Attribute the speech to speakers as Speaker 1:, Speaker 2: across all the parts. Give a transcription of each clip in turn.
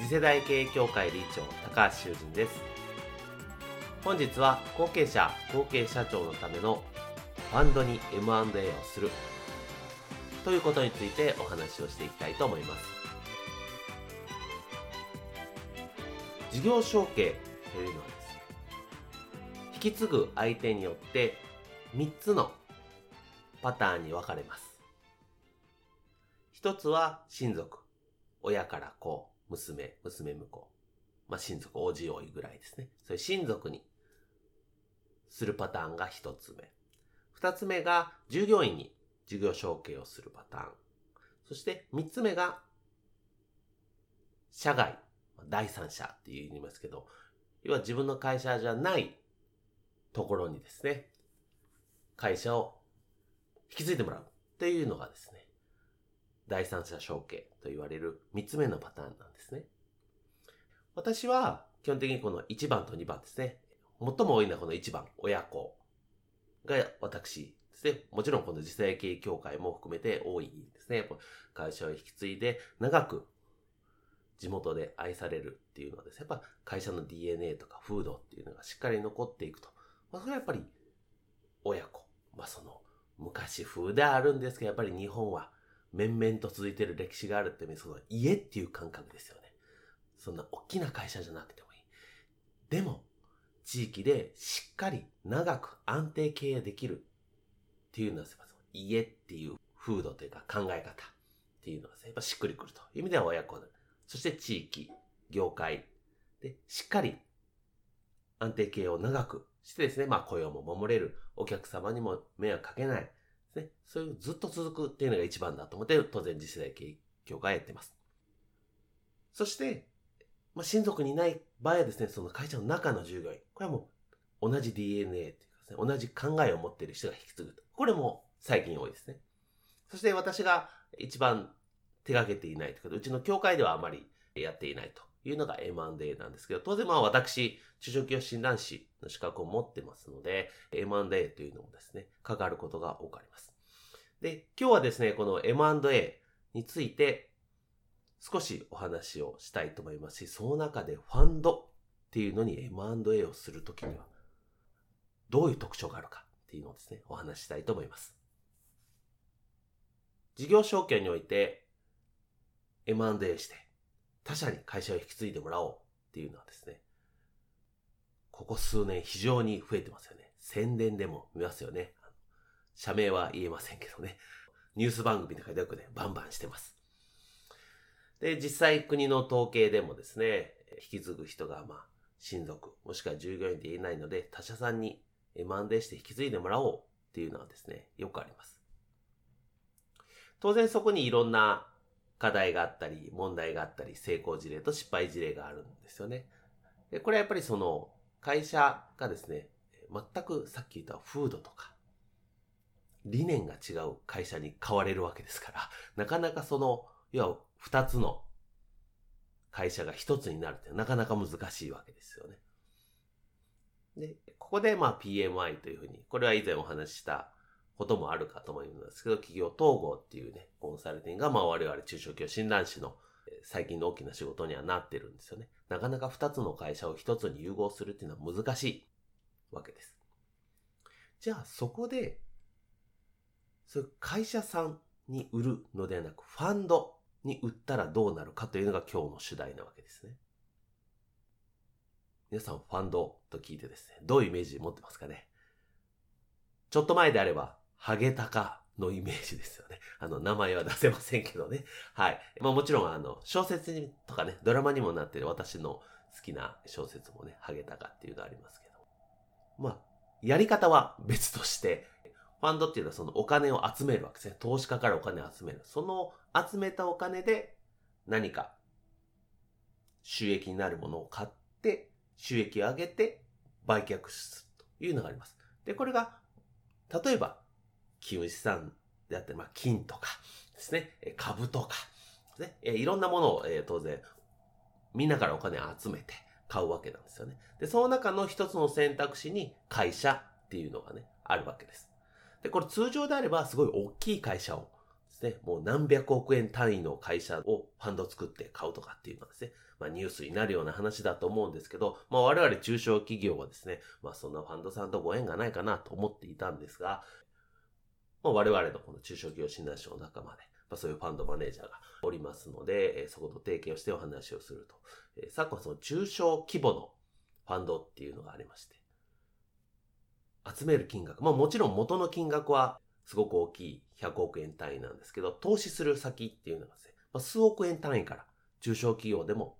Speaker 1: 次世代経営協会理事長高橋修人です。本日は後継者後継社長のためのファンドに M&A をする。ということについてお話をしていきたいと思います。事業承継というのはです引き継ぐ相手によって3つのパターンに分かれます。一つは親族親から子。娘、娘婿。まあ、親族、おじおいぐらいですね。そういう親族にするパターンが一つ目。二つ目が従業員に事業承継をするパターン。そして三つ目が社外、第三者って言いますけど、要は自分の会社じゃないところにですね、会社を引き継いでもらうっていうのがですね、第三者承継と言われる3つ目のパターンなんですね。私は基本的にこの1番と2番ですね。最も多いのはこの1番、親子が私ですね。もちろんこの次世代経営協会も含めて多いですね。会社を引き継いで長く地元で愛されるっていうのはですね、やっぱ会社の DNA とか風土っていうのがしっかり残っていくと。まあ、それはやっぱり親子。まあその昔風であるんですけど、やっぱり日本は面々と続いてる歴史があるっていうその家っていう感覚ですよね。そんな大きな会社じゃなくてもいい。でも、地域でしっかり長く安定経営できるっていうのは、家っていう風土というか考え方っていうのはやっぱしっくりくると。いう意味では親子そして地域、業界でしっかり安定経営を長くしてですね、まあ雇用も守れる、お客様にも迷惑かけない、ね。そういうずっと続くっていうのが一番だと思って、当然次世代経営協会やってます。そして、まあ、親族にない場合はですね、その会社の中の従業員。これはもう同じ DNA っていうかですね、同じ考えを持っている人が引き継ぐと。これも最近多いですね。そして私が一番手掛けていないというか、うちの協会ではあまりやっていないというのが M&A なんですけど、当然まあ私、中小企業診断士の資格を持ってますので、M&A というのもですね、関わることが多くあります。で、今日はですね、この M&A について少しお話をしたいと思いますし、その中でファンドっていうのに M&A をするときには、どういう特徴があるかっていうのをですね、お話ししたいと思います。事業承継において M&A して他社に会社を引き継いでもらおうっていうのはですね、ここ数年非常に増えてますよね。宣伝でも見ますよね。社名は言えませんけどね。ニュース番組とかでよくね、バンバンしてます。で、実際国の統計でもですね、引き継ぐ人がまあ、親族、もしくは従業員でいないので、他社さんに M&A して引き継いでもらおうっていうのはですね、よくあります。当然そこにいろんな課題があったり、問題があったり、成功事例と失敗事例があるんですよね。でこれはやっぱりその会社がですね、全くさっき言った風土とか、理念が違う会社に変われるわけですから、なかなかその、要は二つの会社が一つになるってなかなか難しいわけですよね。で、ここでまあ PMI というふうに、これは以前お話ししたこともあるかと思いますけど、企業統合っていうね、コンサルティングがまあ我々中小企業診断士の最近の大きな仕事にはなってるんですよね。なかなか二つの会社を一つに融合するっていうのは難しいわけです。じゃあそこでそういう会社さんに売るのではなく、ファンドに売ったらどうなるかというのが今日の主題なわけですね。皆さんファンドと聞いてですね、どういうイメージ持ってますかねちょっと前であれば、ハゲタカのイメージですよね。あの、名前は出せませんけどね。はい。まあもちろん、あの、小説とかね、ドラマにもなってる私の好きな小説もね、ハゲタカっていうのありますけど。まあ、やり方は別として、ファンドっていうのはそのお金を集めるわけですね。投資家からお金を集める。その集めたお金で何か収益になるものを買って、収益を上げて売却するというのがあります。で、これが、例えば、金融資産であったり、まあ、金とかですね、株とかですね、いろんなものを、え、当然、みんなからお金を集めて買うわけなんですよね。で、その中の一つの選択肢に会社っていうのがね、あるわけです。で、これ通常であればすごい大きい会社をですね、もう何百億円単位の会社をファンド作って買うとかっていうのはですね、まあニュースになるような話だと思うんですけど、まあ我々中小企業はですね、まあそんなファンドさんとご縁がないかなと思っていたんですが、まあ、我々のこの中小企業診断書の仲間で、まあ、そういうファンドマネージャーがおりますので、え、そこと提携をしてお話をすると。え、昨今その中小規模のファンドっていうのがありまして、集める金額、まあもちろん元の金額はすごく大きい。100億円単位なんですけど、投資する先っていうのがですね、まあ、数億円単位から中小企業でも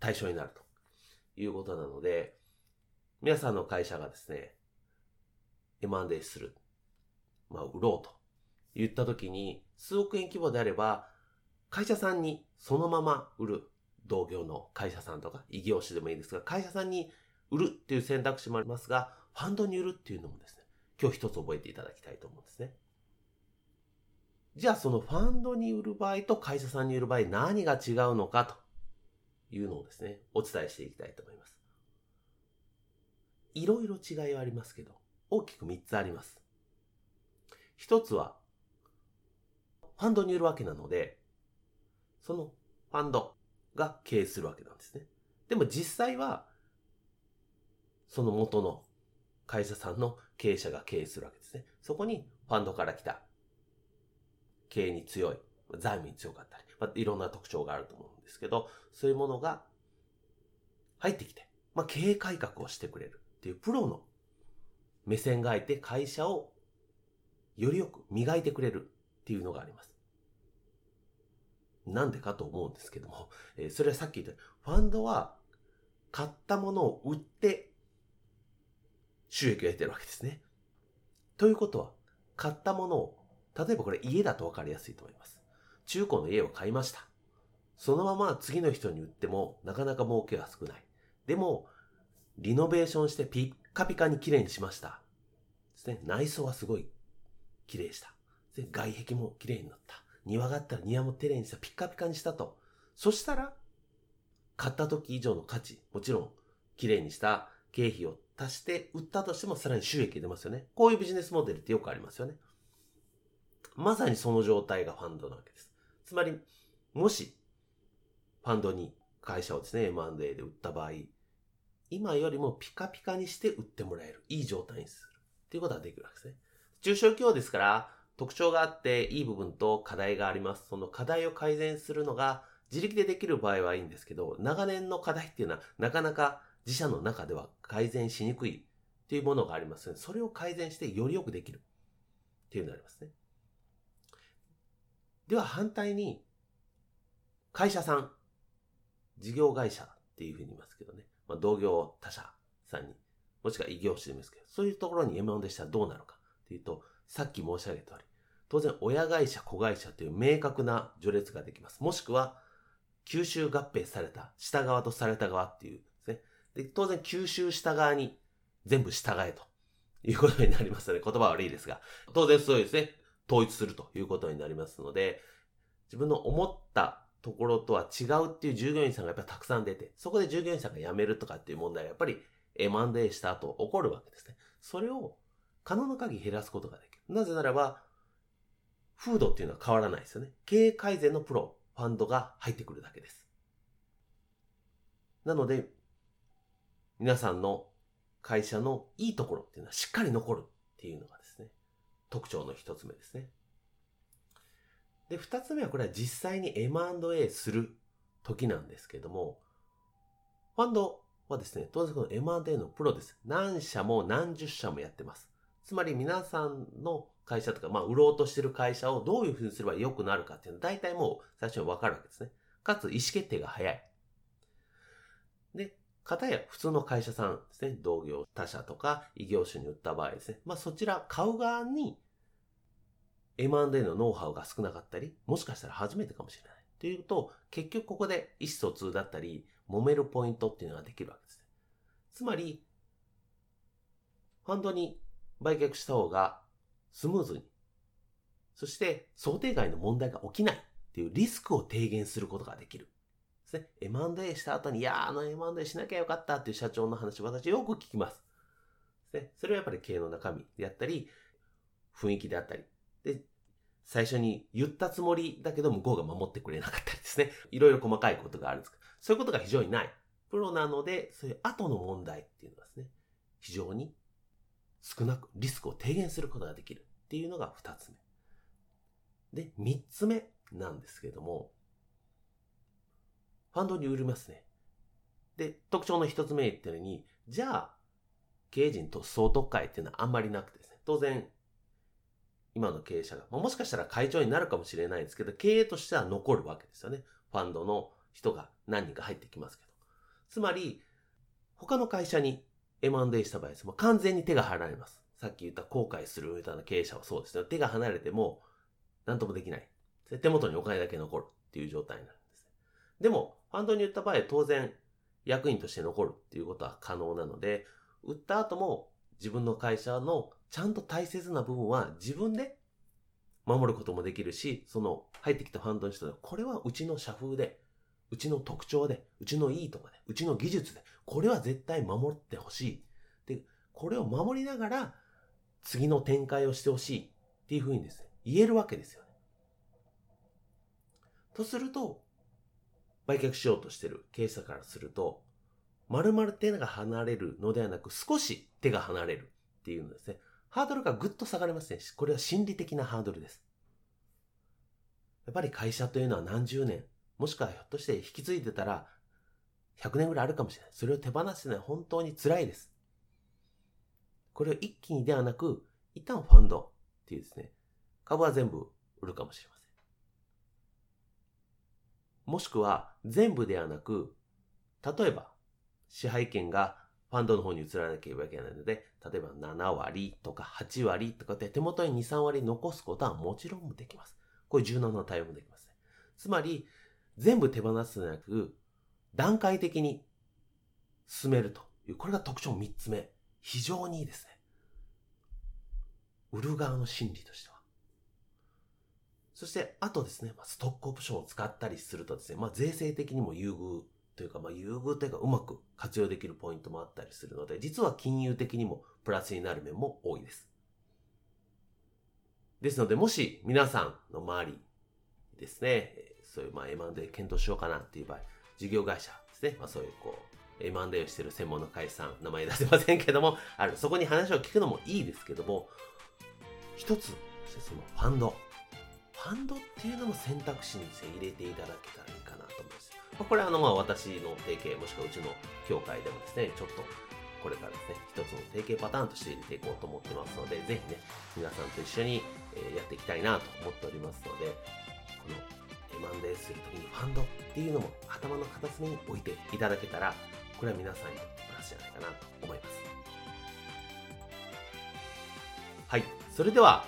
Speaker 1: 対象になると。いうことなので、皆さんの会社がですね、M&A する。まあ、売ろうと言った時に、数億円規模であれば、会社さんにそのまま売る同業の会社さんとか、異業種でもいいですが、会社さんに売るっていう選択肢もありますが、ファンドに売るっていうのもですね、今日一つ覚えていただきたいと思うんですね。じゃあそのファンドに売る場合と会社さんに売る場合何が違うのかというのをですね、お伝えしていきたいと思います。いろいろ違いはありますけど、大きく3つあります。一つは、ファンドに売るわけなので、そのファンドが経営するわけなんですね。でも実際は、その元の会社さんの経営者が経営するわけですね。そこにファンドから来た経営に強い、財務に強かったり、まあ、いろんな特徴があると思うんですけど、そういうものが入ってきて、まあ、経営改革をしてくれるっていうプロの目線がいて会社をよりよく磨いてくれるっていうのがあります。なんでかと思うんですけども、えー、それはさっき言ったファンドは買ったものを売って収益を得てるわけですね。ということは、買ったものを、例えばこれ家だと分かりやすいと思います。中古の家を買いました。そのまま次の人に売ってもなかなか儲けは少ない。でも、リノベーションしてピッカピカに綺麗にしました。ですね。内装はすごい綺麗した。で、外壁も綺麗になった。庭があったら庭も綺麗にした。ピッカピカにしたと。そしたら、買った時以上の価値、もちろん、綺麗にした経費を足して売ったとしてもさらに収益出ますよね。こういうビジネスモデルってよくありますよね。まさにその状態がファンドなわけです。つまり、もし、ファンドに会社をですね、M&A で売った場合、今よりもピカピカにして売ってもらえる。いい状態にする。っていうことができるわけですね。中小企業ですから、特徴があっていい部分と課題があります。その課題を改善するのが自力でできる場合はいいんですけど、長年の課題っていうのはなかなか自社の中では改善しにくいっていうものがありますので、それを改善してよりよくできるっていうのがありますね。では反対に、会社さん、事業会社っていうふうに言いますけどね、まあ、同業他社さんに、もしくは異業種でもいいですけど、そういうところに M1 でしたらどうなるかっていうと、さっき申し上げた通り、当然親会社、子会社という明確な序列ができます。もしくは、吸収合併された、下側とされた側っていうですね。で、当然吸収した側に全部従えということになりますので、言葉は悪いですが、当然そうですね、統一するということになりますので、自分の思ったところとは違うっていう従業員さんがやっぱりたくさん出て、そこで従業員さんが辞めるとかっていう問題がやっぱり M&A した後起こるわけですね。それを可能な限り減らすことができる。なぜならば、風土っていうのは変わらないですよね。経営改善のプロ、ファンドが入ってくるだけです。なので、皆さんの会社のいいところっていうのはしっかり残るっていうのがですね、特徴の一つ目ですね。で、二つ目はこれは実際に M&A する時なんですけども、ファンドはですね、当然この M&A のプロです。何社も何十社もやってます。つまり皆さんの会社とか、まあ、売ろうとしてる会社をどういうふうにすれば良くなるかっていうのは大体もう最初にわかるわけですね。かつ意思決定が早い。で、方や普通の会社さんですね、同業他社とか異業種に売った場合ですね、まあそちら買う側に M&A のノウハウが少なかったり、もしかしたら初めてかもしれない。というと、結局ここで意思疎通だったり、揉めるポイントっていうのができるわけですね。つまり、ファンドに売却した方がスムーズに、そして想定外の問題が起きないっていうリスクを低減することができる。ですね。M&A した後に、いやあの M&A しなきゃよかったっていう社長の話、私よく聞きます。ですね。それはやっぱり経営の中身であったり、雰囲気であったり。で、最初に言ったつもりだけど向こうが守ってくれなかったりですね。いろいろ細かいことがあるんですそういうことが非常にない。プロなので、そういう後の問題っていうのはですね、非常に少なくリスクを低減することができるっていうのが二つ目。で、三つ目なんですけれども、ファンドに売りますね。で、特徴の一つ目言ったように、じゃあ、経営陣と総特会っていうのはあんまりなくてですね、当然、今の経営者が、もしかしたら会長になるかもしれないですけど、経営としては残るわけですよね。ファンドの人が何人か入ってきますけど。つまり、他の会社に M&A した場合です。もう完全に手が離れます。さっき言った後悔するみたいな経営者はそうですね。手が離れても、何ともできない。手元にお金だけ残るっていう状態になるんです。でも、ファンドに売った場合、当然、役員として残るっていうことは可能なので、売った後も自分の会社のちゃんと大切な部分は自分で守ることもできるし、その入ってきたファンドの人で、これはうちの社風で、うちの特徴で、うちのいいとこで、うちの技術で、これは絶対守ってほしい。で、これを守りながら、次の展開をしてほしいっていうふうにですね、言えるわけですよね。とすると、売却しようとしてる経営者からすると、丸々手が離れるのではなく、少し手が離れるっていうのですね。ハードルがぐっと下がりますね。これは心理的なハードルです。やっぱり会社というのは何十年、もしくはひょっとして引き継いでたら100年ぐらいあるかもしれない。それを手放すのは本当に辛いです。これを一気にではなく、一旦ファンドっていうですね、株は全部売るかもしれません。もしくは全部ではなく、例えば支配権がファンドの方に移らなければいけないので、例えば7割とか8割とかで手元に2、3割残すことはもちろんできます。これ柔軟な対応もできます、ね。つまり、全部手放すのではなく、段階的に進めるという、これが特徴3つ目。非常にいいですね。売る側の心理としては。そして、あとですね、ストックオプションを使ったりするとですね、まあ、税制的にも優遇というか、まあ、優遇というか、うまく活用できるポイントもあったりするので、実は金融的にもプラスになる面も多いです。ですので、もし皆さんの周りですね、そういうまあ M&A 検討しようかなっていう場合、事業会社ですね、まあそういうこう、M&A をしてる専門の会社さん、名前出せませんけども、ある、そこに話を聞くのもいいですけども、一つ、そのファンド。ファンドっていうのも選択肢に入れていただけたらいいかなと思います。まあ、これはあの、まあ私の提携、もしくはうちの協会でもですね、ちょっとこれからですね、一つの提携パターンとして入れていこうと思ってますので、ぜひね、皆さんと一緒に、やっていきたいなと思っておりますので、この M&A するときにファンドっていうのも頭の片隅に置いていただけたら、これは皆さんにプラスじゃないかなと思います。はい。それでは、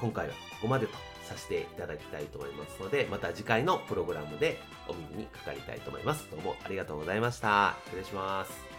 Speaker 1: 今回はここまでとさせていただきたいと思いますので、また次回のプログラムでお耳にかかりたいと思います。どうもありがとうございました。失礼します。